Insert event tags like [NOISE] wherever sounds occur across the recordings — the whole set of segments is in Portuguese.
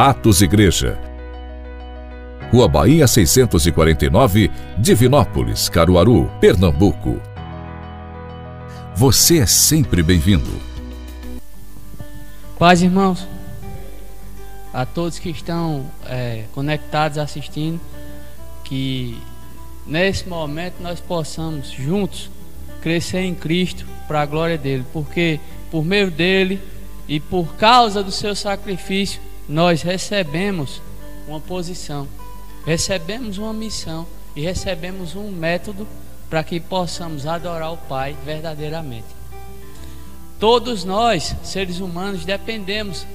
Atos Igreja. Rua Bahia 649, Divinópolis, Caruaru, Pernambuco. Você é sempre bem-vindo. Paz, irmãos. A todos que estão é, conectados assistindo, que nesse momento nós possamos juntos crescer em Cristo para a glória dele, porque por meio dele e por causa do seu sacrifício nós recebemos uma posição, recebemos uma missão e recebemos um método para que possamos adorar o Pai verdadeiramente. Todos nós, seres humanos, dependemos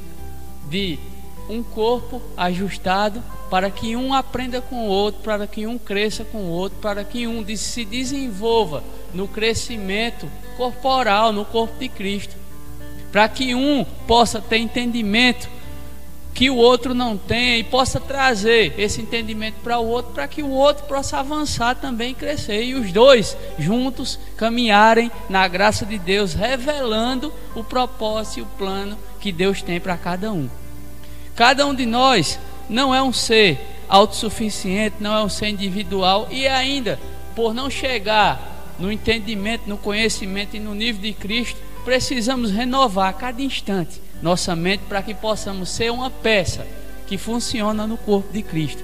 de um corpo ajustado para que um aprenda com o outro, para que um cresça com o outro, para que um se desenvolva no crescimento corporal, no corpo de Cristo, para que um possa ter entendimento que o outro não tem e possa trazer esse entendimento para o outro, para que o outro possa avançar também e crescer. E os dois juntos caminharem na graça de Deus, revelando o propósito e o plano que Deus tem para cada um. Cada um de nós não é um ser autossuficiente, não é um ser individual e ainda, por não chegar no entendimento, no conhecimento e no nível de Cristo, precisamos renovar a cada instante nossa mente para que possamos ser uma peça que funciona no corpo de Cristo.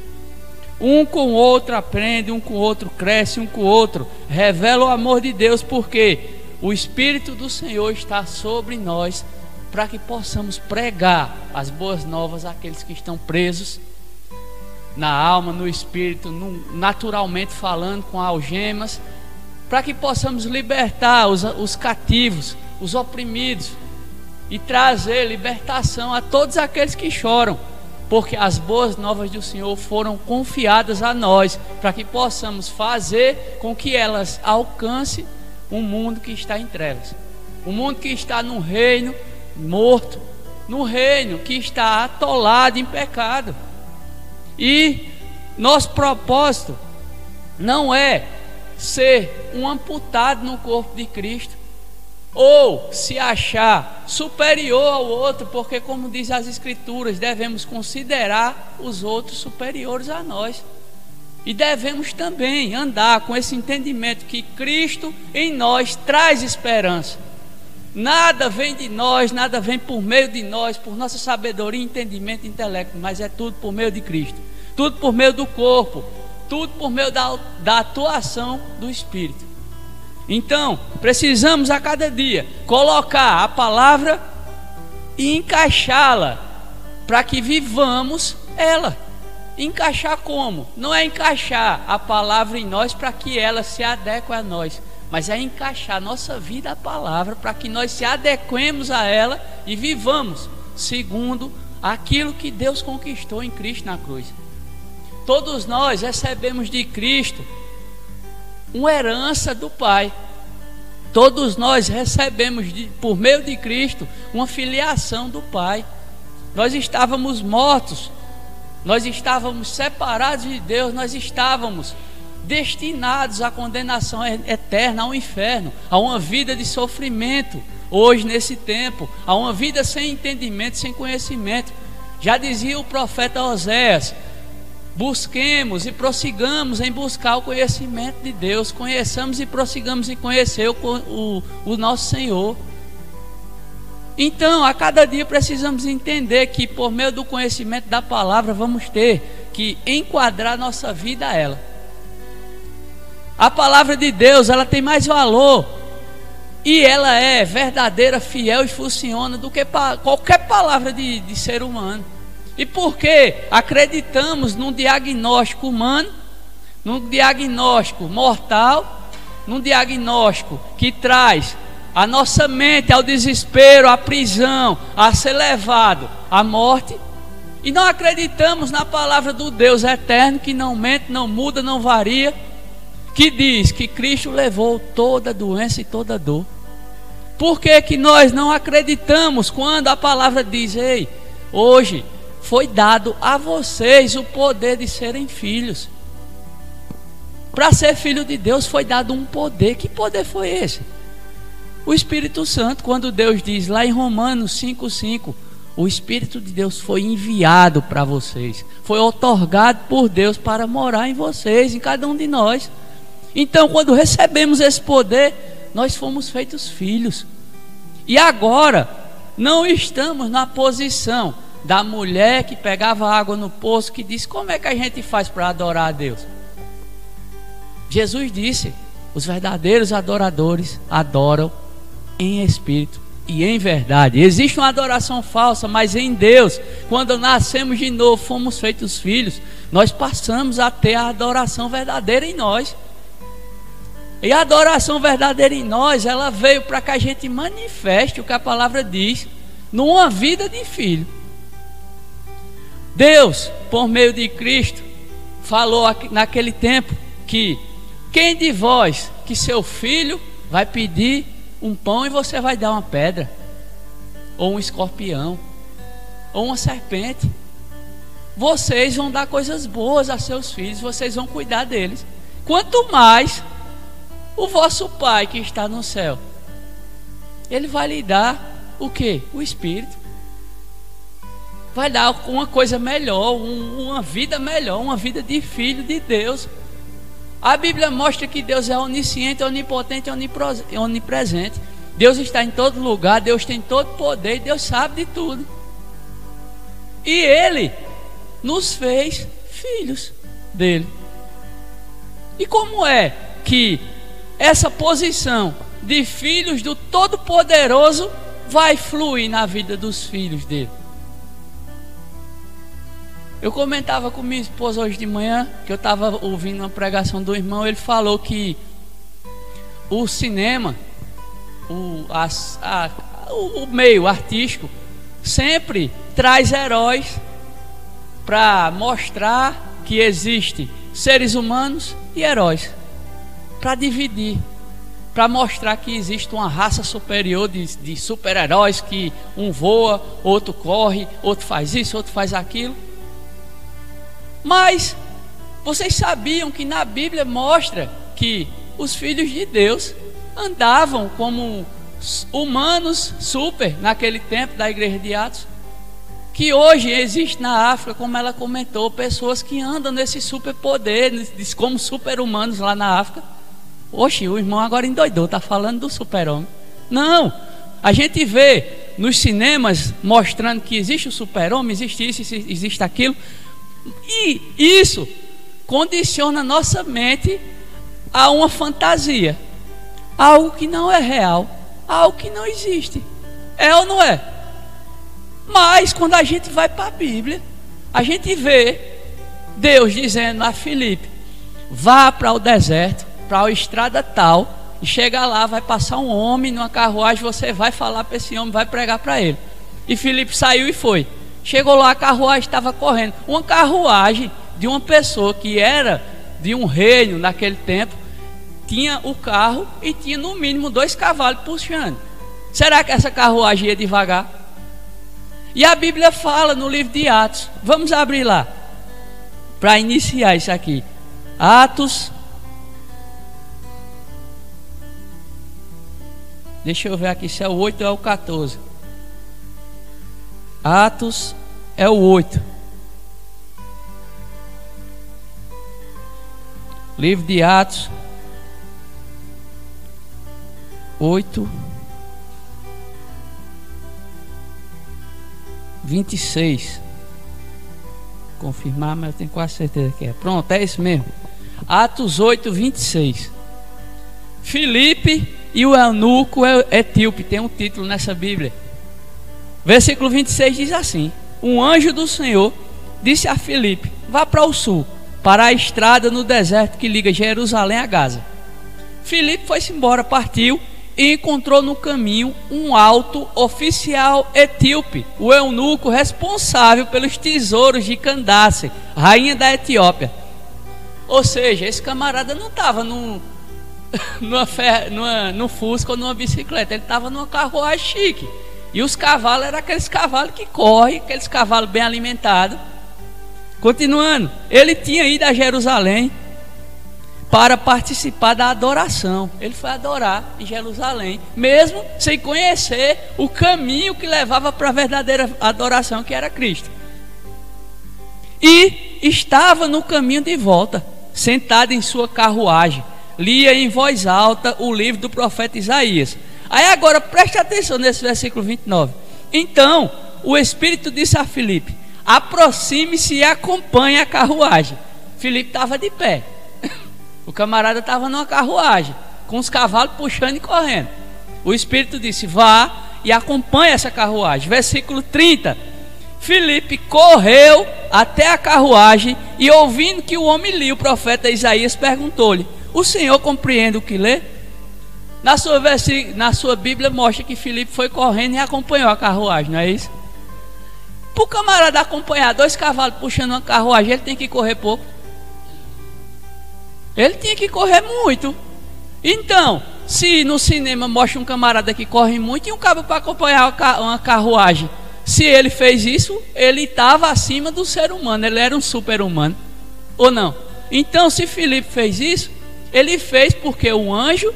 Um com o outro aprende, um com o outro cresce, um com o outro revela o amor de Deus, porque o Espírito do Senhor está sobre nós para que possamos pregar as boas novas àqueles que estão presos na alma, no espírito, naturalmente falando, com algemas, para que possamos libertar os, os cativos, os oprimidos, e trazer libertação a todos aqueles que choram, porque as boas novas do Senhor foram confiadas a nós, para que possamos fazer com que elas alcancem um mundo que está em trevas, um mundo que está num reino morto, no reino que está atolado em pecado. E nosso propósito não é ser um amputado no corpo de Cristo, ou se achar superior ao outro, porque, como diz as Escrituras, devemos considerar os outros superiores a nós. E devemos também andar com esse entendimento que Cristo em nós traz esperança. Nada vem de nós, nada vem por meio de nós, por nossa sabedoria, entendimento e intelecto, mas é tudo por meio de Cristo, tudo por meio do corpo, tudo por meio da, da atuação do Espírito. Então, precisamos a cada dia colocar a palavra e encaixá-la para que vivamos ela. Encaixar como? Não é encaixar a palavra em nós para que ela se adeque a nós, mas é encaixar nossa vida à palavra para que nós se adequemos a ela e vivamos segundo aquilo que Deus conquistou em Cristo na cruz. Todos nós recebemos de Cristo uma herança do Pai. Todos nós recebemos de, por meio de Cristo uma filiação do Pai. Nós estávamos mortos, nós estávamos separados de Deus, nós estávamos destinados à condenação eterna, ao inferno, a uma vida de sofrimento, hoje nesse tempo, a uma vida sem entendimento, sem conhecimento. Já dizia o profeta Oséias: busquemos e prossigamos em buscar o conhecimento de Deus, conheçamos e prossigamos em conhecer o, o, o nosso Senhor. Então, a cada dia precisamos entender que por meio do conhecimento da palavra vamos ter que enquadrar nossa vida a ela. A palavra de Deus, ela tem mais valor e ela é verdadeira, fiel e funciona do que qualquer palavra de, de ser humano. E porque acreditamos num diagnóstico humano, num diagnóstico mortal, num diagnóstico que traz a nossa mente ao desespero, à prisão, a ser levado à morte, e não acreditamos na palavra do Deus eterno que não mente, não muda, não varia, que diz que Cristo levou toda doença e toda dor. Por que, que nós não acreditamos quando a palavra diz, ei, hoje foi dado a vocês o poder de serem filhos. Para ser filho de Deus foi dado um poder. Que poder foi esse? O Espírito Santo, quando Deus diz lá em Romanos 5,5: O Espírito de Deus foi enviado para vocês, foi otorgado por Deus para morar em vocês, em cada um de nós. Então, quando recebemos esse poder, nós fomos feitos filhos. E agora, não estamos na posição da mulher que pegava água no poço, que disse: Como é que a gente faz para adorar a Deus? Jesus disse: Os verdadeiros adoradores adoram em espírito e em verdade. Existe uma adoração falsa, mas em Deus, quando nascemos de novo, fomos feitos filhos, nós passamos a ter a adoração verdadeira em nós. E a adoração verdadeira em nós, ela veio para que a gente manifeste o que a palavra diz numa vida de filho. Deus, por meio de Cristo, falou naquele tempo que quem de vós que seu filho vai pedir um pão e você vai dar uma pedra, ou um escorpião, ou uma serpente. Vocês vão dar coisas boas a seus filhos, vocês vão cuidar deles. Quanto mais o vosso Pai que está no céu, ele vai lhe dar o que? O Espírito. Vai dar uma coisa melhor, um, uma vida melhor, uma vida de filho de Deus. A Bíblia mostra que Deus é onisciente, onipotente onipresente. Deus está em todo lugar, Deus tem todo poder, Deus sabe de tudo. E Ele nos fez filhos dele. E como é que essa posição de filhos do Todo-Poderoso vai fluir na vida dos filhos dele? Eu comentava com minha esposa hoje de manhã, que eu estava ouvindo uma pregação do irmão, ele falou que o cinema, o, a, o, o meio artístico, sempre traz heróis para mostrar que existe seres humanos e heróis, para dividir, para mostrar que existe uma raça superior de, de super-heróis que um voa, outro corre, outro faz isso, outro faz aquilo. Mas vocês sabiam que na Bíblia mostra que os filhos de Deus andavam como humanos super naquele tempo da igreja de Atos? Que hoje existe na África, como ela comentou, pessoas que andam nesse superpoder, como super-humanos lá na África. Oxe, o irmão agora endoidou, está falando do super-homem. Não, a gente vê nos cinemas mostrando que existe o super-homem, existe isso, existe aquilo, e isso condiciona nossa mente a uma fantasia, algo que não é real, algo que não existe. É ou não é? Mas quando a gente vai para a Bíblia, a gente vê Deus dizendo a Filipe: vá para o deserto, para a estrada tal, e chega lá, vai passar um homem numa carruagem, você vai falar para esse homem, vai pregar para ele. E Filipe saiu e foi. Chegou lá, a carruagem estava correndo. Uma carruagem de uma pessoa que era de um reino naquele tempo, tinha o carro e tinha no mínimo dois cavalos puxando. Será que essa carruagem ia devagar? E a Bíblia fala no livro de Atos. Vamos abrir lá para iniciar isso aqui. Atos. Deixa eu ver aqui se é o 8 ou é o 14. Atos é o 8. Livro de Atos 8 26 Confirmar, mas eu tenho quase certeza que é. Pronto, é isso mesmo. Atos 8, 26. Filipe e o eunuco etíope tem um título nessa Bíblia. Versículo 26 diz assim: Um anjo do Senhor disse a Filipe: Vá para o sul, para a estrada no deserto que liga Jerusalém a Gaza. Filipe foi-se embora, partiu e encontrou no caminho um alto oficial etíope, o eunuco responsável pelos tesouros de Candace, rainha da Etiópia. Ou seja, esse camarada não estava num, [LAUGHS] numa, numa, num Fusca ou numa bicicleta, ele estava numa carruagem chique. E os cavalos eram aqueles cavalos que correm, aqueles cavalos bem alimentados. Continuando, ele tinha ido a Jerusalém para participar da adoração. Ele foi adorar em Jerusalém, mesmo sem conhecer o caminho que levava para a verdadeira adoração, que era Cristo. E estava no caminho de volta, sentado em sua carruagem, lia em voz alta o livro do profeta Isaías. Aí agora preste atenção nesse versículo 29. Então, o Espírito disse a Filipe: aproxime-se e acompanhe a carruagem. Filipe estava de pé. O camarada estava numa carruagem, com os cavalos puxando e correndo. O Espírito disse: Vá e acompanhe essa carruagem. Versículo 30. Filipe correu até a carruagem e, ouvindo que o homem lia, o profeta Isaías perguntou-lhe: O senhor compreende o que lê? Na sua, na sua Bíblia mostra que Filipe foi correndo e acompanhou a carruagem, não é isso? Para o camarada acompanhar dois cavalos puxando uma carruagem, ele tem que correr pouco. Ele tinha que correr muito. Então, se no cinema mostra um camarada que corre muito e um cabo para acompanhar uma carruagem, se ele fez isso, ele estava acima do ser humano, ele era um super-humano. Ou não? Então, se Filipe fez isso, ele fez porque o anjo,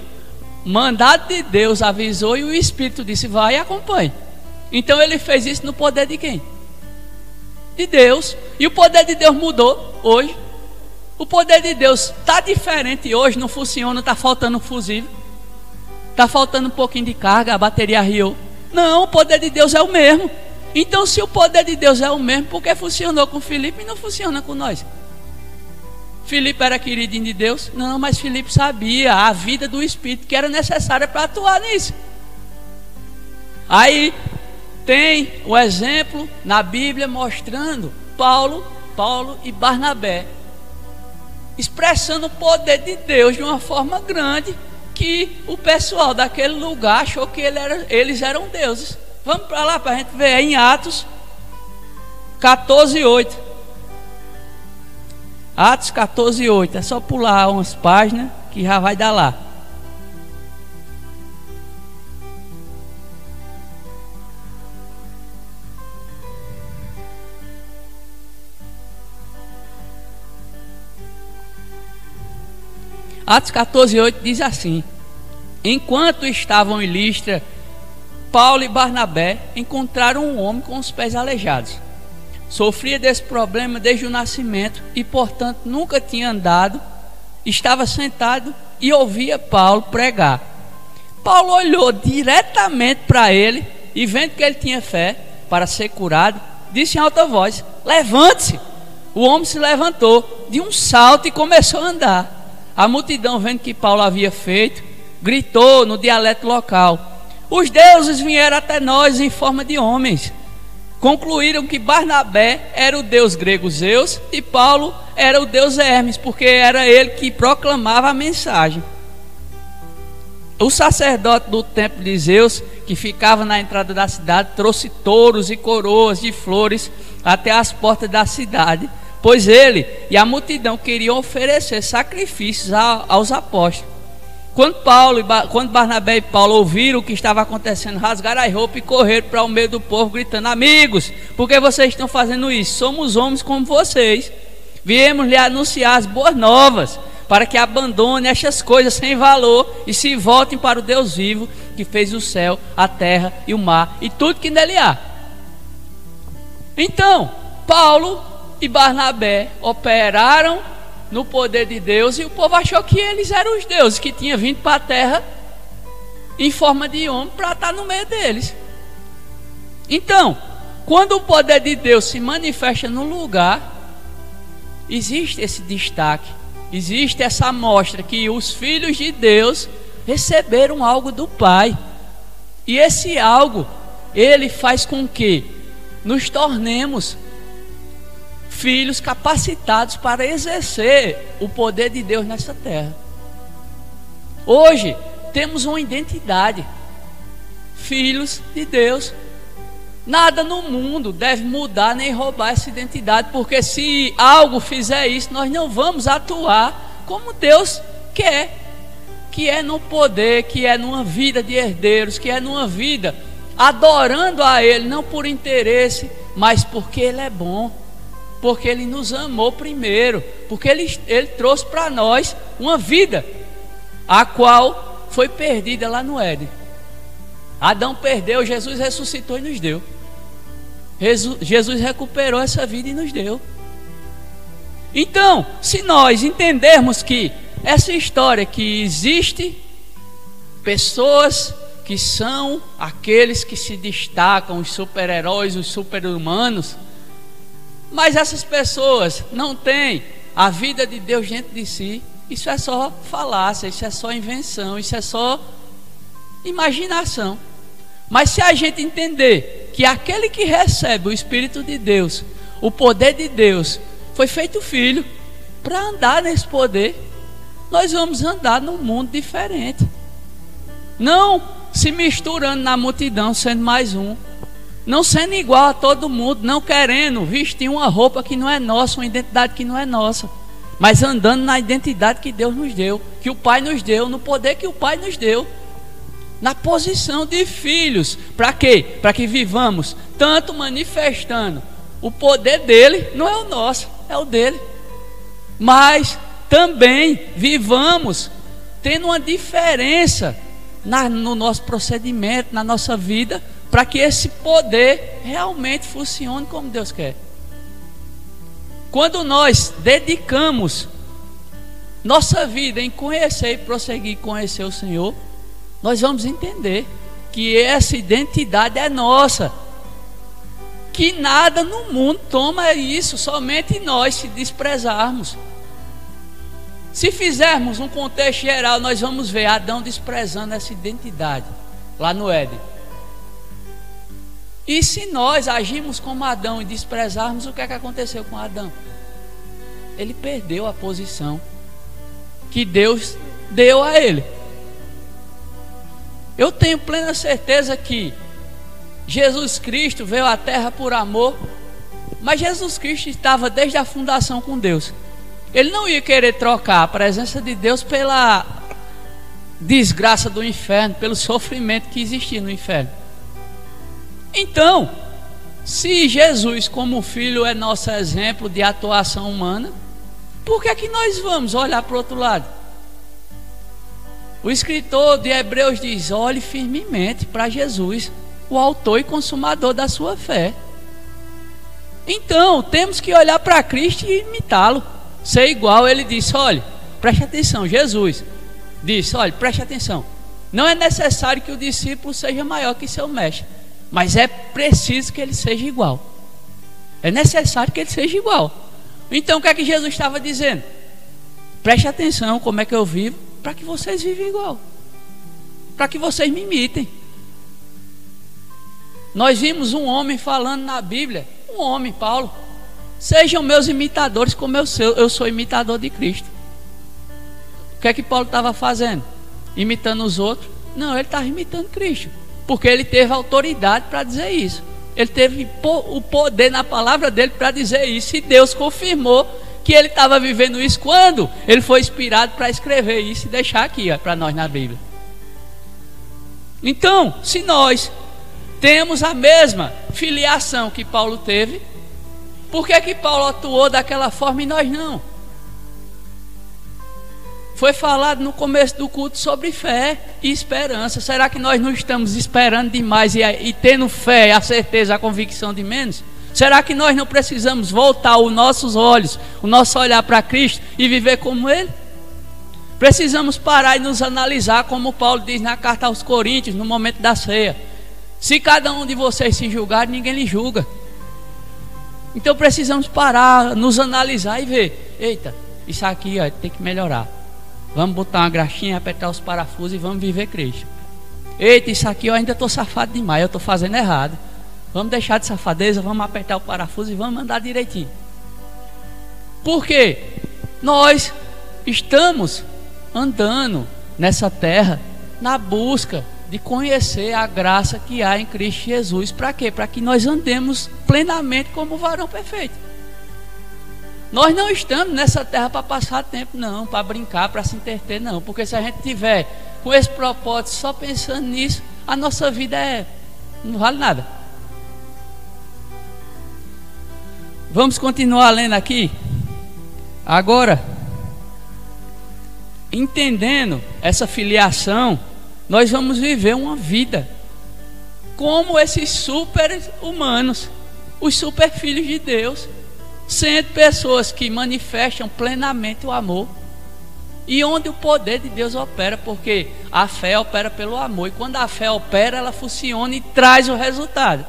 mandado de Deus, avisou e o Espírito disse: vai e acompanhe. Então, ele fez isso no poder de quem? De Deus. E o poder de Deus mudou hoje. O poder de Deus está diferente hoje, não funciona, está faltando fusível. Está faltando um pouquinho de carga, a bateria riu. Não, o poder de Deus é o mesmo. Então, se o poder de Deus é o mesmo, por que funcionou com Filipe e não funciona com nós? Filipe era queridinho de Deus? Não, mas Filipe sabia a vida do Espírito que era necessária para atuar nisso. Aí tem o exemplo na Bíblia mostrando Paulo, Paulo e Barnabé expressando o poder de Deus de uma forma grande que o pessoal daquele lugar achou que ele era, eles eram deuses. Vamos para lá para a gente ver é em Atos 14, 8. Atos 14, 8. É só pular umas páginas que já vai dar lá. Atos 14, 8 diz assim: Enquanto estavam em Listra, Paulo e Barnabé encontraram um homem com os pés aleijados. Sofria desse problema desde o nascimento e, portanto, nunca tinha andado. Estava sentado e ouvia Paulo pregar. Paulo olhou diretamente para ele e, vendo que ele tinha fé para ser curado, disse em alta voz: Levante-se. O homem se levantou de um salto e começou a andar. A multidão, vendo que Paulo havia feito, gritou no dialeto local: Os deuses vieram até nós em forma de homens. Concluíram que Barnabé era o deus grego Zeus e Paulo era o deus Hermes, porque era ele que proclamava a mensagem. O sacerdote do templo de Zeus, que ficava na entrada da cidade, trouxe touros e coroas de flores até as portas da cidade pois ele e a multidão queriam oferecer sacrifícios aos apóstolos. Quando Paulo, quando Barnabé e Paulo ouviram o que estava acontecendo, rasgaram as roupas e correram para o meio do povo gritando: Amigos, por que vocês estão fazendo isso? Somos homens como vocês. Viemos lhe anunciar as boas novas, para que abandonem estas coisas sem valor e se voltem para o Deus vivo que fez o céu, a terra e o mar e tudo que nele há. Então, Paulo e Barnabé operaram no poder de Deus e o povo achou que eles eram os deuses que tinham vindo para a terra em forma de homem para estar no meio deles. Então, quando o poder de Deus se manifesta no lugar, existe esse destaque, existe essa amostra que os filhos de Deus receberam algo do Pai. E esse algo, ele faz com que nos tornemos filhos capacitados para exercer o poder de Deus nessa terra. Hoje temos uma identidade, filhos de Deus. Nada no mundo deve mudar nem roubar essa identidade, porque se algo fizer isso, nós não vamos atuar como Deus quer, que é no poder, que é numa vida de herdeiros, que é numa vida adorando a Ele, não por interesse, mas porque Ele é bom Porque Ele nos amou primeiro, porque Ele, ele trouxe para nós uma vida, a qual foi perdida lá no Éden. Adão perdeu, Jesus ressuscitou e nos deu. Jesus recuperou essa vida e nos deu. Então, se nós entendermos que essa história que existe pessoas que são aqueles que se destacam, os super-heróis, os super-humanos, mas essas pessoas não têm a vida de Deus dentro de si, isso é só falácia, isso é só invenção, isso é só imaginação. Mas se a gente entender que aquele que recebe o Espírito de Deus, o poder de Deus, foi feito filho para andar nesse poder, nós vamos andar num mundo diferente. Não se misturando na multidão, sendo mais um. Não sendo igual a todo mundo, não querendo vestir uma roupa que não é nossa, uma identidade que não é nossa. Mas andando na identidade que Deus nos deu, que o Pai nos deu, no poder que o Pai nos deu na posição de filhos. Para quê? Para que vivamos tanto manifestando o poder dele, não é o nosso, é o dele. Mas também vivamos tendo uma diferença na, no nosso procedimento, na nossa vida, para que esse poder realmente funcione como Deus quer. Quando nós dedicamos nossa vida em conhecer e prosseguir conhecer o Senhor, nós vamos entender que essa identidade é nossa. Que nada no mundo toma isso, somente nós se desprezarmos. Se fizermos um contexto geral, nós vamos ver Adão desprezando essa identidade lá no Éden. E se nós agimos como Adão e desprezarmos, o que é que aconteceu com Adão? Ele perdeu a posição que Deus deu a ele. Eu tenho plena certeza que Jesus Cristo veio à terra por amor, mas Jesus Cristo estava desde a fundação com Deus. Ele não ia querer trocar a presença de Deus pela desgraça do inferno, pelo sofrimento que existia no inferno. Então, se Jesus, como filho, é nosso exemplo de atuação humana, por que é que nós vamos olhar para o outro lado? O escritor de Hebreus diz: olhe firmemente para Jesus, o autor e consumador da sua fé. Então, temos que olhar para Cristo e imitá-lo, ser igual. Ele disse: olhe, preste atenção, Jesus disse: olhe, preste atenção. Não é necessário que o discípulo seja maior que seu mestre, mas é preciso que ele seja igual. É necessário que ele seja igual. Então, o que é que Jesus estava dizendo? Preste atenção como é que eu vivo, para que vocês vivem igual. Para que vocês me imitem. Nós vimos um homem falando na Bíblia, um homem, Paulo. Sejam meus imitadores, como eu sou, eu sou imitador de Cristo. O que é que Paulo estava fazendo? Imitando os outros? Não, ele estava imitando Cristo. Porque ele teve autoridade para dizer isso. Ele teve o poder na palavra dele para dizer isso. E Deus confirmou que ele estava vivendo isso quando ele foi inspirado para escrever isso e deixar aqui para nós na Bíblia. Então, se nós temos a mesma filiação que Paulo teve, por que, que Paulo atuou daquela forma e nós não? Foi falado no começo do culto sobre fé e esperança. Será que nós não estamos esperando demais e, e tendo fé, a certeza, a convicção de menos? Será que nós não precisamos voltar os nossos olhos, o nosso olhar para Cristo e viver como Ele? Precisamos parar e nos analisar, como Paulo diz na carta aos Coríntios, no momento da ceia. Se cada um de vocês se julgar, ninguém lhe julga. Então precisamos parar, nos analisar e ver: eita, isso aqui ó, tem que melhorar. Vamos botar uma graxinha, apertar os parafusos e vamos viver Cristo. Eita, isso aqui eu ainda estou safado demais, eu estou fazendo errado. Vamos deixar de safadeza, vamos apertar o parafuso e vamos andar direitinho. Porque nós estamos andando nessa terra na busca de conhecer a graça que há em Cristo Jesus. Para quê? Para que nós andemos plenamente como varão perfeito. Nós não estamos nessa terra para passar tempo, não, para brincar, para se entreter, não. Porque se a gente tiver com esse propósito só pensando nisso, a nossa vida é não vale nada. Vamos continuar lendo aqui. Agora, entendendo essa filiação, nós vamos viver uma vida como esses super humanos, os super filhos de Deus, sendo pessoas que manifestam plenamente o amor e onde o poder de Deus opera, porque a fé opera pelo amor, e quando a fé opera, ela funciona e traz o resultado.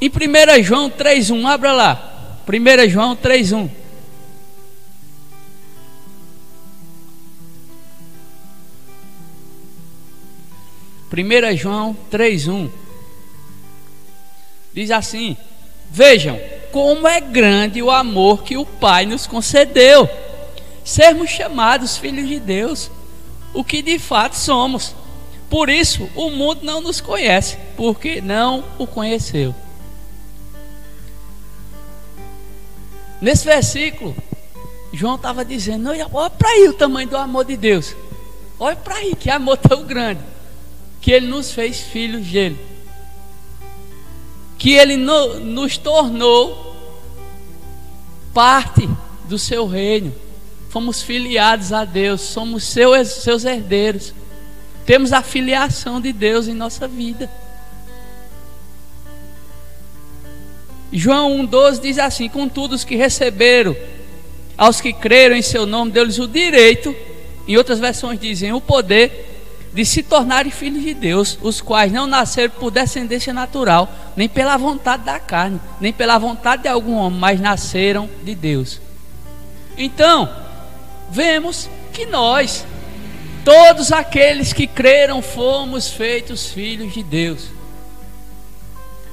Em 1 João 3,1, abra lá. 1 João 3,1. Primeira João 3:1 diz assim: Vejam como é grande o amor que o Pai nos concedeu, sermos chamados filhos de Deus, o que de fato somos. Por isso o mundo não nos conhece, porque não o conheceu. Nesse versículo, João estava dizendo: olha, para aí o tamanho do amor de Deus. Olha para aí, que amor tão grande. Que Ele nos fez filhos dele. Que Ele no, nos tornou parte do seu reino. Fomos filiados a Deus, somos seus, seus herdeiros. Temos a filiação de Deus em nossa vida. João 1,12 diz assim: Contudo, os que receberam, aos que creram em seu nome, deu-lhes o direito, em outras versões dizem o poder, de se tornarem filhos de Deus, os quais não nasceram por descendência natural, nem pela vontade da carne, nem pela vontade de algum homem, mas nasceram de Deus. Então, vemos que nós, todos aqueles que creram, fomos feitos filhos de Deus.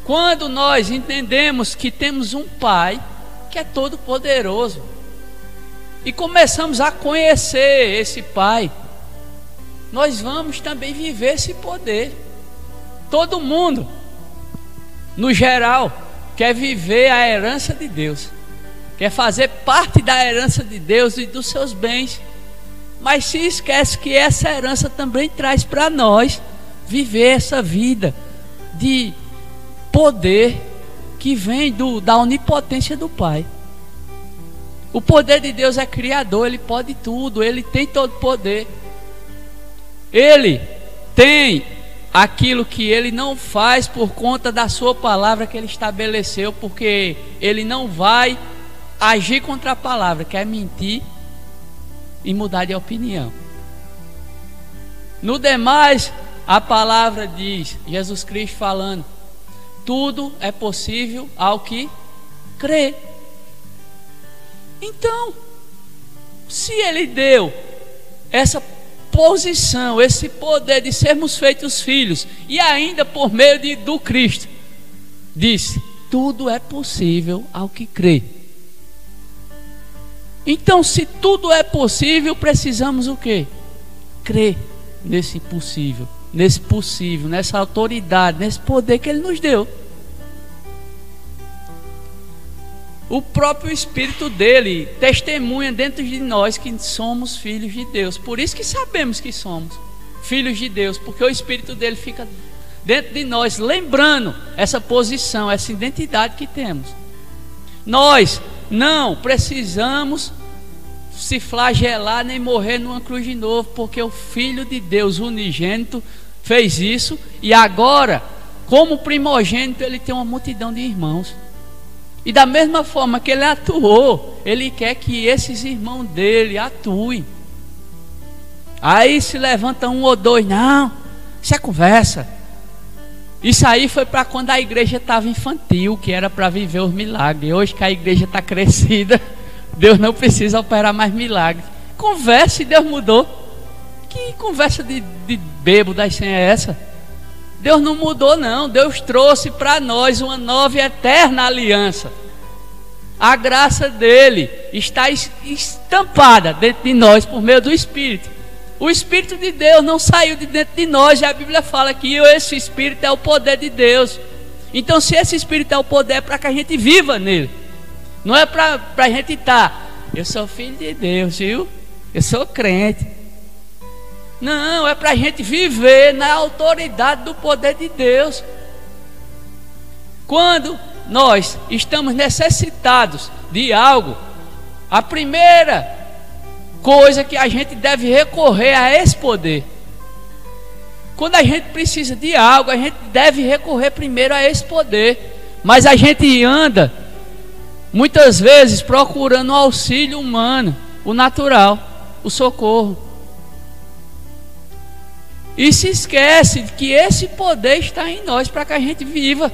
Quando nós entendemos que temos um Pai que é todo poderoso e começamos a conhecer esse Pai, nós vamos também viver esse poder. Todo mundo, no geral, quer viver a herança de Deus, quer fazer parte da herança de Deus e dos seus bens, mas se esquece que essa herança também traz para nós viver essa vida de poder que vem do, da onipotência do Pai. O poder de Deus é criador, ele pode tudo, ele tem todo poder. Ele tem aquilo que ele não faz por conta da sua palavra que ele estabeleceu, porque ele não vai agir contra a palavra, quer mentir e mudar de opinião. No demais, a palavra diz, Jesus Cristo falando, tudo é possível ao que crê. Então, se ele deu essa posição, esse poder de sermos feitos filhos, e ainda por meio de, do Cristo, disse: tudo é possível ao que crê. Então, se tudo é possível, precisamos o que? Crer nesse possível nesse possível, nessa autoridade, nesse poder que Ele nos deu. O próprio Espírito dele testemunha dentro de nós que somos filhos de Deus. Por isso que sabemos que somos filhos de Deus, porque o Espírito dele fica dentro de nós, lembrando essa posição, essa identidade que temos. Nós não precisamos se flagelar nem morrer numa cruz de novo, porque o Filho de Deus unigênito fez isso e agora, como primogênito, ele tem uma multidão de irmãos. E da mesma forma que ele atuou, ele quer que esses irmãos dele atuem. Aí se levanta um ou dois, não, isso é conversa. Isso aí foi para quando a igreja estava infantil, que era para viver os milagres. Hoje que a igreja está crescida, [LAUGHS] Deus não precisa operar mais milagres. Conversa e Deus mudou. Que conversa de, de bebo da senha é essa? Deus não mudou, não. Deus trouxe para nós uma nova e eterna aliança. A graça dele está estampada dentro de nós por meio do Espírito. O Espírito de Deus não saiu de dentro de nós, e a Bíblia fala que esse Espírito é o poder de Deus. Então, se esse Espírito é o poder, é para que a gente viva nele, não é para a gente estar. Tá, eu sou filho de Deus, viu? Eu sou crente. Não, é para a gente viver na autoridade do poder de Deus. Quando nós estamos necessitados de algo, a primeira coisa que a gente deve recorrer a esse poder. Quando a gente precisa de algo, a gente deve recorrer primeiro a esse poder. Mas a gente anda muitas vezes procurando o auxílio humano, o natural, o socorro. E se esquece que esse poder está em nós para que a gente viva.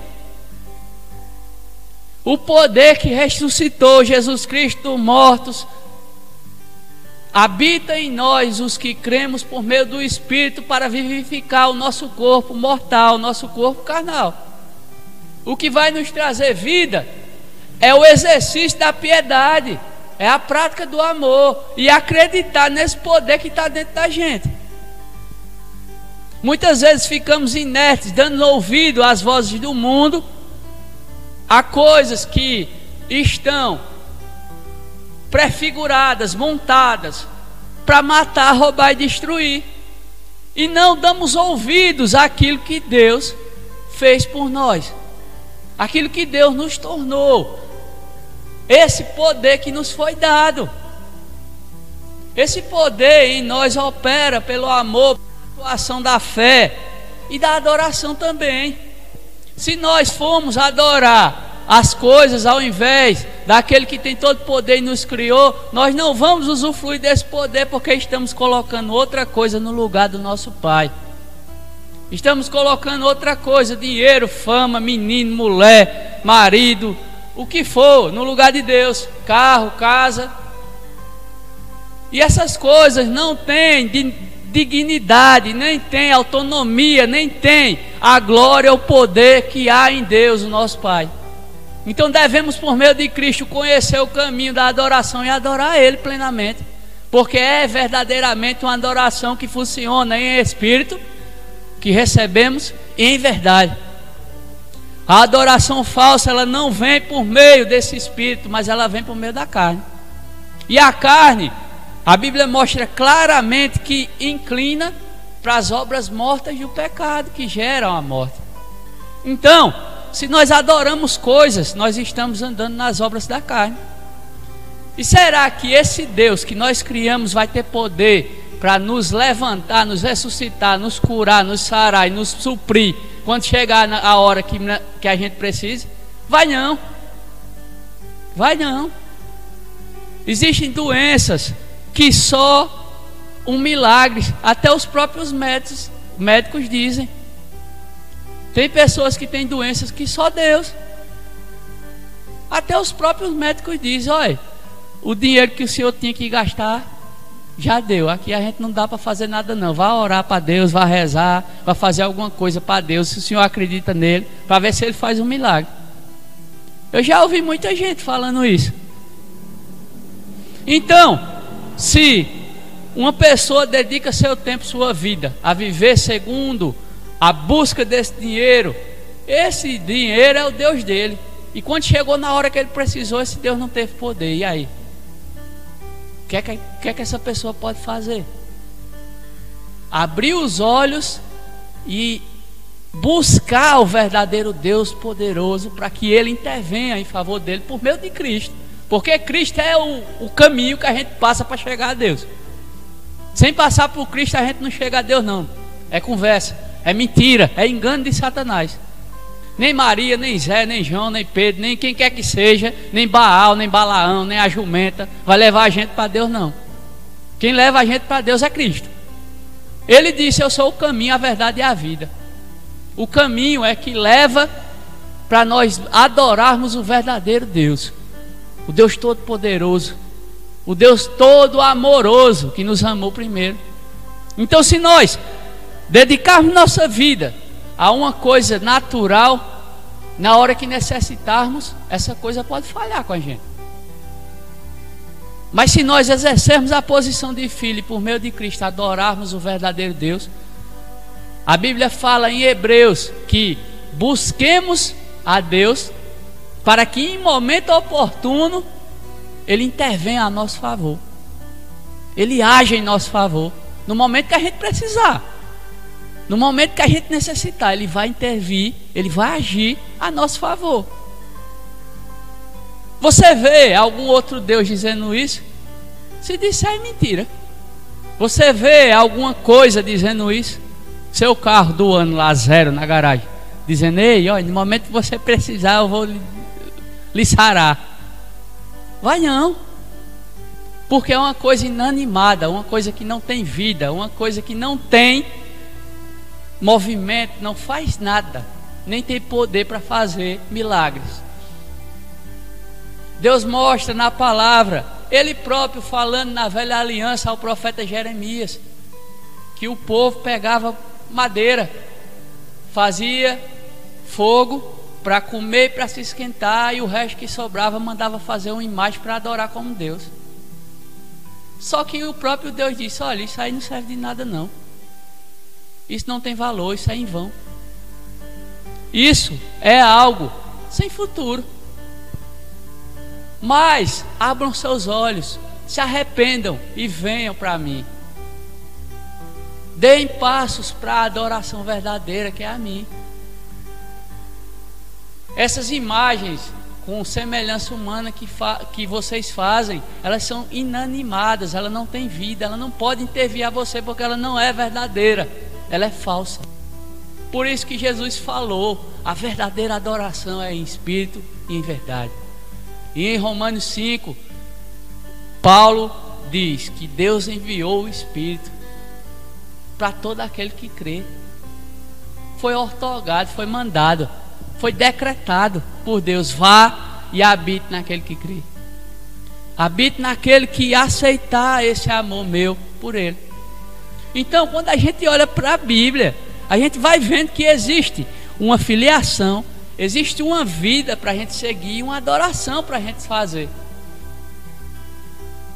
O poder que ressuscitou Jesus Cristo mortos habita em nós os que cremos por meio do Espírito para vivificar o nosso corpo mortal, o nosso corpo carnal. O que vai nos trazer vida é o exercício da piedade, é a prática do amor e acreditar nesse poder que está dentro da gente. Muitas vezes ficamos inertes, dando ouvido às vozes do mundo, a coisas que estão prefiguradas, montadas, para matar, roubar e destruir. E não damos ouvidos àquilo que Deus fez por nós aquilo que Deus nos tornou, esse poder que nos foi dado. Esse poder em nós opera pelo amor, pela atuação da fé e da adoração também. Se nós formos adorar as coisas ao invés daquele que tem todo poder e nos criou, nós não vamos usufruir desse poder porque estamos colocando outra coisa no lugar do nosso Pai. Estamos colocando outra coisa: dinheiro, fama, menino, mulher, marido, o que for, no lugar de Deus, carro, casa. E essas coisas não têm dignidade, nem têm autonomia, nem têm a glória, o poder que há em Deus, o nosso Pai. Então devemos, por meio de Cristo, conhecer o caminho da adoração e adorar Ele plenamente, porque é verdadeiramente uma adoração que funciona em espírito que recebemos em verdade. A adoração falsa, ela não vem por meio desse espírito, mas ela vem por meio da carne. E a carne, a Bíblia mostra claramente que inclina para as obras mortas do pecado que geram a morte. Então, se nós adoramos coisas, nós estamos andando nas obras da carne. E será que esse Deus que nós criamos vai ter poder para nos levantar, nos ressuscitar, nos curar, nos sarar e nos suprir quando chegar a hora que, que a gente precisa? Vai não. Vai não. Existem doenças que só um milagre, até os próprios médicos, médicos dizem. Tem pessoas que têm doenças que só Deus. Até os próprios médicos dizem: olha, o dinheiro que o senhor tinha que gastar, já deu. Aqui a gente não dá para fazer nada não. Vá orar para Deus, vá rezar, vá fazer alguma coisa para Deus, se o Senhor acredita nele, para ver se ele faz um milagre. Eu já ouvi muita gente falando isso. Então, se uma pessoa dedica seu tempo, sua vida a viver segundo a busca desse dinheiro, esse dinheiro é o Deus dele. E quando chegou na hora que ele precisou, esse Deus não teve poder. E aí? O que, é que, que é que essa pessoa pode fazer? Abrir os olhos e buscar o verdadeiro Deus poderoso para que Ele intervenha em favor dele por meio de Cristo. Porque Cristo é o, o caminho que a gente passa para chegar a Deus. Sem passar por Cristo a gente não chega a Deus, não. É conversa, é mentira, é engano de Satanás. Nem Maria, nem Zé, nem João, nem Pedro, nem quem quer que seja, nem Baal, nem Balaão, nem a jumenta, vai levar a gente para Deus, não. Quem leva a gente para Deus é Cristo. Ele disse: Eu sou o caminho, a verdade e a vida. O caminho é que leva para nós adorarmos o verdadeiro Deus, o Deus Todo-Poderoso, o Deus todo amoroso que nos amou primeiro. Então, se nós dedicarmos nossa vida a uma coisa natural, na hora que necessitarmos, essa coisa pode falhar com a gente. Mas se nós exercermos a posição de filho e por meio de Cristo adorarmos o verdadeiro Deus, a Bíblia fala em Hebreus que busquemos a Deus para que em momento oportuno Ele intervenha a nosso favor. Ele age em nosso favor no momento que a gente precisar. No momento que a gente necessitar, Ele vai intervir, Ele vai agir a nosso favor. Você vê algum outro Deus dizendo isso? Se disser é mentira. Você vê alguma coisa dizendo isso? Seu carro do ano lá zero na garagem, dizendo: Ei, olha, no momento que você precisar, eu vou lhe, lhe sarar. Vai não. Porque é uma coisa inanimada, uma coisa que não tem vida, uma coisa que não tem movimento, não faz nada, nem tem poder para fazer milagres. Deus mostra na palavra, Ele próprio falando na velha aliança ao profeta Jeremias, que o povo pegava madeira, fazia fogo para comer para se esquentar, e o resto que sobrava mandava fazer uma imagem para adorar como Deus. Só que o próprio Deus disse: Olha, isso aí não serve de nada, não. Isso não tem valor, isso é em vão. Isso é algo sem futuro. Mas abram seus olhos, se arrependam e venham para mim. Deem passos para a adoração verdadeira que é a mim. Essas imagens com semelhança humana que, que vocês fazem, elas são inanimadas, elas não têm vida, ela não pode intervir a você porque ela não é verdadeira, ela é falsa. Por isso que Jesus falou: a verdadeira adoração é em espírito e em verdade. E em Romanos 5, Paulo diz que Deus enviou o Espírito para todo aquele que crê. Foi ortogado, foi mandado, foi decretado por Deus: vá e habite naquele que crê. Habite naquele que aceitar esse amor meu por ele. Então, quando a gente olha para a Bíblia, a gente vai vendo que existe uma filiação Existe uma vida para a gente seguir, uma adoração para a gente fazer.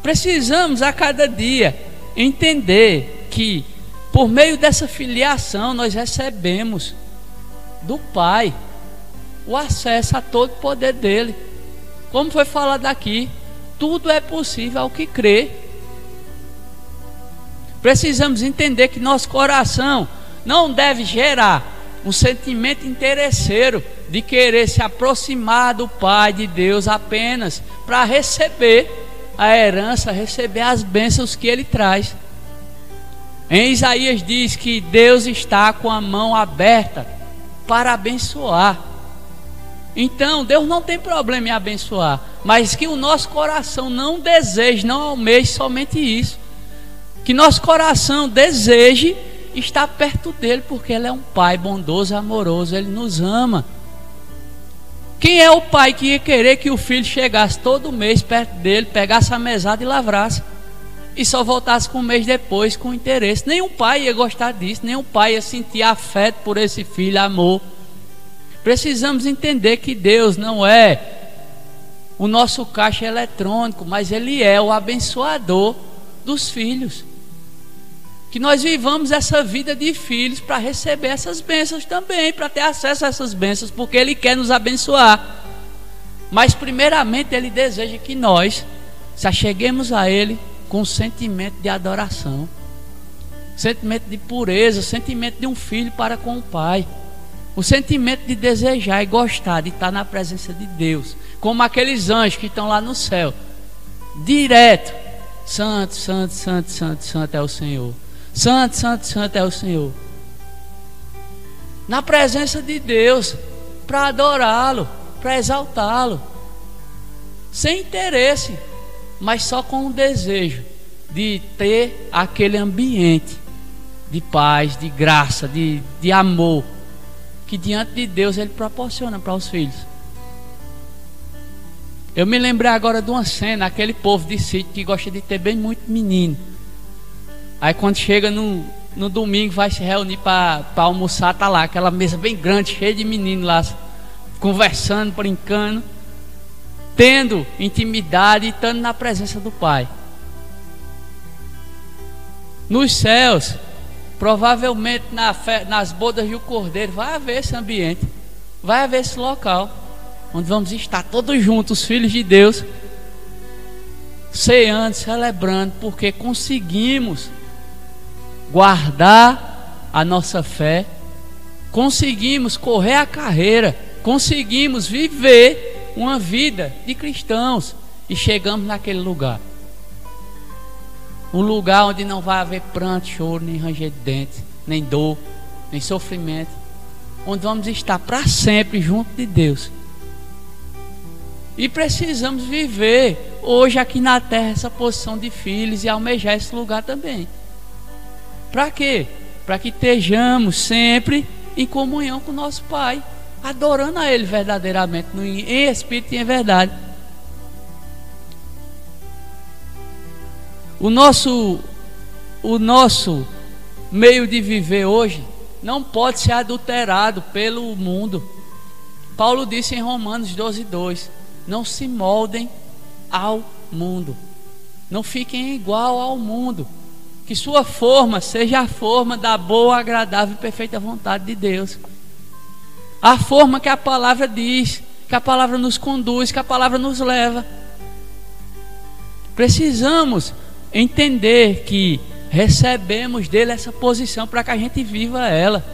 Precisamos a cada dia entender que, por meio dessa filiação, nós recebemos do Pai o acesso a todo o poder dele. Como foi falado aqui, tudo é possível ao que crê. Precisamos entender que nosso coração não deve gerar um sentimento interesseiro de querer se aproximar do Pai de Deus apenas para receber a herança, receber as bênçãos que ele traz. Em Isaías diz que Deus está com a mão aberta para abençoar. Então, Deus não tem problema em abençoar, mas que o nosso coração não deseje, não almeje somente isso. Que nosso coração deseje estar perto dele, porque ele é um pai bondoso amoroso, ele nos ama. Quem é o pai que ia querer que o filho chegasse todo mês perto dele, pegasse a mesada e lavrasse? E só voltasse com um mês depois com interesse. Nenhum pai ia gostar disso, nenhum pai ia sentir afeto por esse filho, amor. Precisamos entender que Deus não é o nosso caixa eletrônico, mas Ele é o abençoador dos filhos que nós vivamos essa vida de filhos para receber essas bênçãos também, para ter acesso a essas bênçãos, porque Ele quer nos abençoar. Mas, primeiramente, Ele deseja que nós se acheguemos a Ele com um sentimento de adoração, sentimento de pureza, sentimento de um filho para com o Pai, o sentimento de desejar e gostar de estar na presença de Deus, como aqueles anjos que estão lá no céu, direto. Santo, santo, santo, santo, santo é o Senhor. Santo, santo, santo é o Senhor. Na presença de Deus, para adorá-lo, para exaltá-lo, sem interesse, mas só com o desejo de ter aquele ambiente de paz, de graça, de, de amor, que diante de Deus Ele proporciona para os filhos. Eu me lembrei agora de uma cena, aquele povo de sítio que gosta de ter bem muito menino. Aí quando chega no, no domingo, vai se reunir para almoçar, tá lá, aquela mesa bem grande, cheia de meninos lá, conversando, brincando, tendo intimidade e estando na presença do Pai. Nos céus, provavelmente na fe, nas bodas do Cordeiro, vai haver esse ambiente, vai haver esse local, onde vamos estar todos juntos, os filhos de Deus, ceando, celebrando, porque conseguimos guardar a nossa fé, conseguimos correr a carreira conseguimos viver uma vida de cristãos e chegamos naquele lugar. Um lugar onde não vai haver pranto, choro, nem ranger de dentes, nem dor, nem sofrimento. Onde vamos estar para sempre junto de Deus. E precisamos viver hoje aqui na terra essa posição de filhos e almejar esse lugar também. Para quê? Para que estejamos sempre em comunhão com nosso Pai, adorando a Ele verdadeiramente, em espírito e em verdade. O nosso, o nosso meio de viver hoje não pode ser adulterado pelo mundo. Paulo disse em Romanos 12, 2: Não se moldem ao mundo, não fiquem igual ao mundo, que sua forma seja a forma da boa, agradável e perfeita vontade de Deus. A forma que a palavra diz, que a palavra nos conduz, que a palavra nos leva. Precisamos entender que recebemos dele essa posição para que a gente viva ela.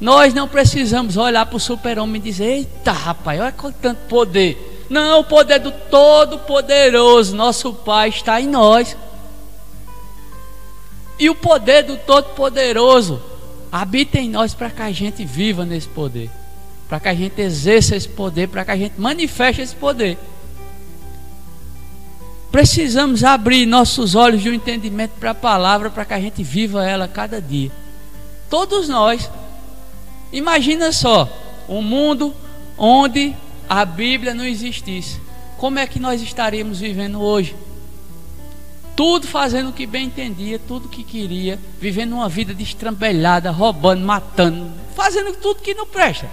Nós não precisamos olhar para o super-homem e dizer: Eita, rapaz, olha com tanto poder. Não, o poder do Todo-Poderoso, nosso Pai, está em nós. E o poder do Todo-Poderoso habita em nós para que a gente viva nesse poder, para que a gente exerça esse poder, para que a gente manifeste esse poder. Precisamos abrir nossos olhos de um entendimento para a palavra para que a gente viva ela cada dia. Todos nós. Imagina só, um mundo onde a Bíblia não existisse. Como é que nós estaríamos vivendo hoje? Tudo fazendo o que bem entendia, tudo o que queria, vivendo uma vida destrambelhada, roubando, matando, fazendo tudo que não presta.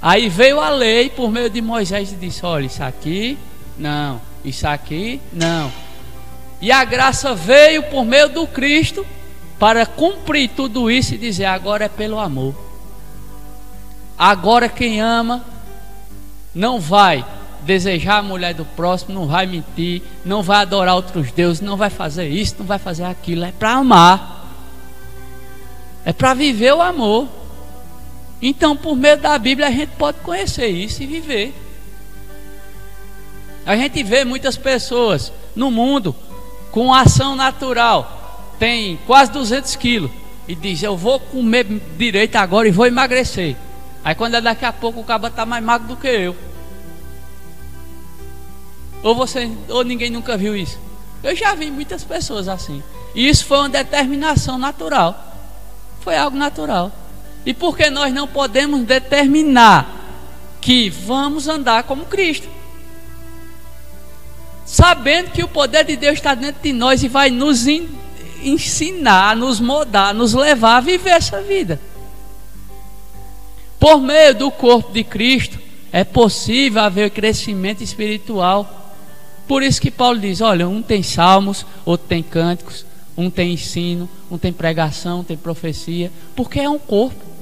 Aí veio a lei por meio de Moisés e disse: Olha, isso aqui não, isso aqui não. E a graça veio por meio do Cristo para cumprir tudo isso e dizer: agora é pelo amor. Agora quem ama não vai desejar a mulher do próximo, não vai mentir, não vai adorar outros deuses, não vai fazer isso, não vai fazer aquilo. É para amar. É para viver o amor. Então, por meio da Bíblia, a gente pode conhecer isso e viver. A gente vê muitas pessoas no mundo com ação natural, tem quase 200 quilos, e diz: Eu vou comer direito agora e vou emagrecer. Aí, quando é daqui a pouco, o cabo está mais magro do que eu. Ou você, ou ninguém nunca viu isso? Eu já vi muitas pessoas assim. E isso foi uma determinação natural. Foi algo natural. E por que nós não podemos determinar que vamos andar como Cristo? Sabendo que o poder de Deus está dentro de nós e vai nos ensinar, nos moldar, nos levar a viver essa vida. Por meio do corpo de Cristo, é possível haver crescimento espiritual. Por isso que Paulo diz: olha, um tem salmos, outro tem cânticos, um tem ensino, um tem pregação, um tem profecia, porque é um corpo.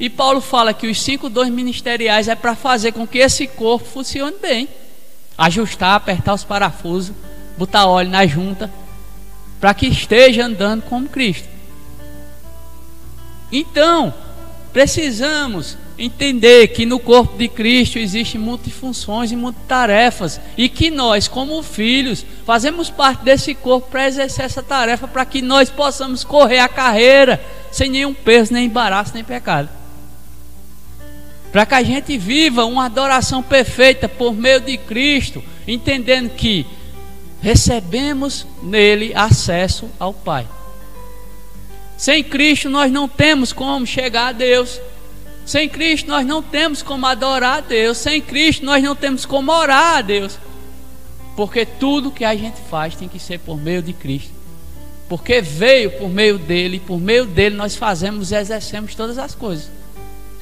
E Paulo fala que os cinco dons ministeriais é para fazer com que esse corpo funcione bem ajustar, apertar os parafusos, botar óleo na junta, para que esteja andando como Cristo. Então, precisamos entender que no corpo de Cristo existem multifunções e multitarefas e que nós, como filhos, fazemos parte desse corpo para exercer essa tarefa para que nós possamos correr a carreira sem nenhum peso, nem embaraço, nem pecado para que a gente viva uma adoração perfeita por meio de Cristo, entendendo que recebemos nele acesso ao Pai. Sem Cristo nós não temos como chegar a Deus. Sem Cristo nós não temos como adorar a Deus. Sem Cristo nós não temos como orar a Deus. Porque tudo que a gente faz tem que ser por meio de Cristo. Porque veio por meio dele, e por meio dele nós fazemos e exercemos todas as coisas.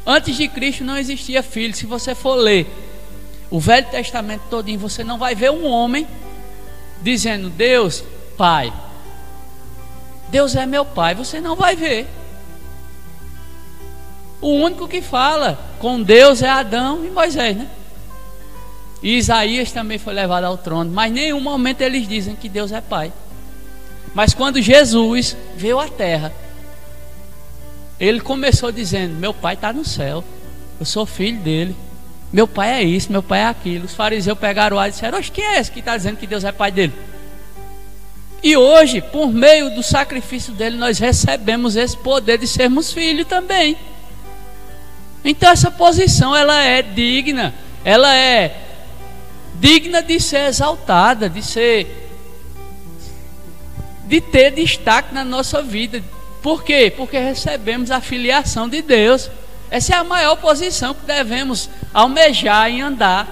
Antes de Cristo não existia filho. Se você for ler o Velho Testamento todinho, você não vai ver um homem dizendo: "Deus, Pai". Deus é meu pai, você não vai ver. O único que fala com Deus é Adão e Moisés, né? E Isaías também foi levado ao trono, mas em nenhum momento eles dizem que Deus é pai. Mas quando Jesus veio à terra, ele começou dizendo: Meu pai está no céu. Eu sou filho dele. Meu pai é isso, meu pai é aquilo. Os fariseus pegaram o ar e disseram: Oxe, quem é esse que está dizendo que Deus é pai dele? E hoje, por meio do sacrifício dele, nós recebemos esse poder de sermos filhos também. Então essa posição ela é digna, ela é digna de ser exaltada, de ser de ter destaque na nossa vida. Por quê? Porque recebemos a filiação de Deus. Essa é a maior posição que devemos almejar e andar.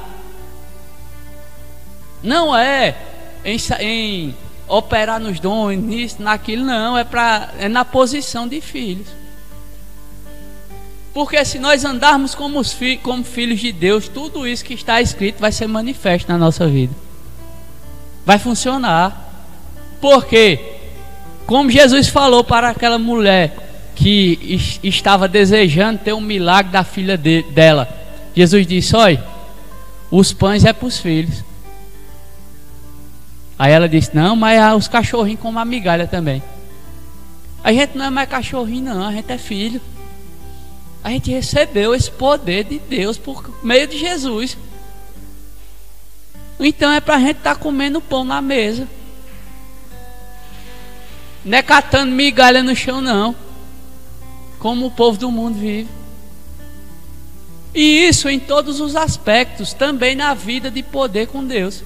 Não é em, em operar nos dons, nisso, naquilo, não. É, pra, é na posição de filhos. Porque se nós andarmos como, fi, como filhos de Deus, tudo isso que está escrito vai ser manifesto na nossa vida. Vai funcionar. Porque, como Jesus falou para aquela mulher que estava desejando ter um milagre da filha de, dela, Jesus disse: Olha, os pães é para os filhos. Aí ela disse: Não, mas os cachorrinhos comem a migalha também. A gente não é mais cachorrinho, não, a gente é filho. A gente recebeu esse poder de Deus por meio de Jesus. Então é para a gente estar tá comendo pão na mesa. Não é catando migalha no chão, não. Como o povo do mundo vive. E isso em todos os aspectos, também na vida de poder com Deus.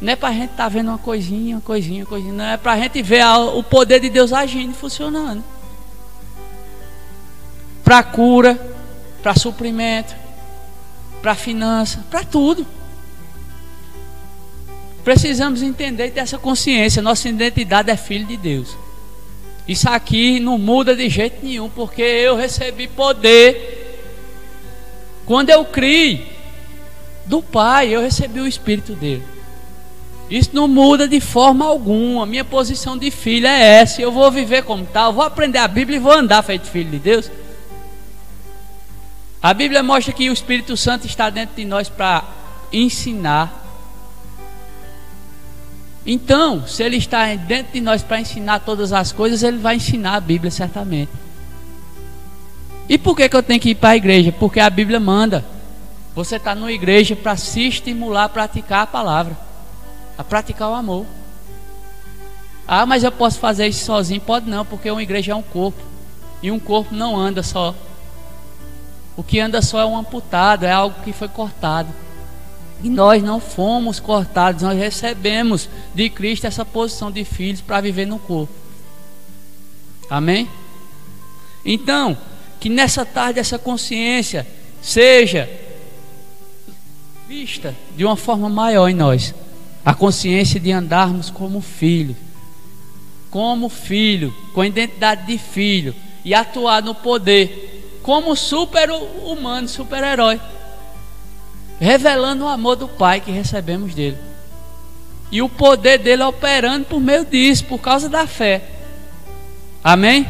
Não é para a gente estar tá vendo uma coisinha, uma coisinha, uma coisinha. Não é para a gente ver o poder de Deus agindo e funcionando. Para cura, para suprimento, para finança, para tudo. Precisamos entender dessa consciência. Nossa identidade é filho de Deus. Isso aqui não muda de jeito nenhum, porque eu recebi poder. Quando eu criei do Pai, eu recebi o Espírito dele. Isso não muda de forma alguma. Minha posição de filho é essa. Eu vou viver como tal. Vou aprender a Bíblia e vou andar feito filho de Deus. A Bíblia mostra que o Espírito Santo está dentro de nós para ensinar. Então, se ele está dentro de nós para ensinar todas as coisas, ele vai ensinar a Bíblia certamente. E por que, que eu tenho que ir para a igreja? Porque a Bíblia manda. Você está numa igreja para se estimular a praticar a palavra a praticar o amor. Ah, mas eu posso fazer isso sozinho? Pode não, porque uma igreja é um corpo. E um corpo não anda só. O que anda só é um amputado, é algo que foi cortado. E nós não fomos cortados, nós recebemos de Cristo essa posição de filhos para viver no corpo. Amém? Então, que nessa tarde essa consciência seja vista de uma forma maior em nós a consciência de andarmos como filho, como filho, com identidade de filho e atuar no poder como super-humano, super-herói, revelando o amor do Pai que recebemos dele e o poder dele operando por meio disso, por causa da fé. Amém?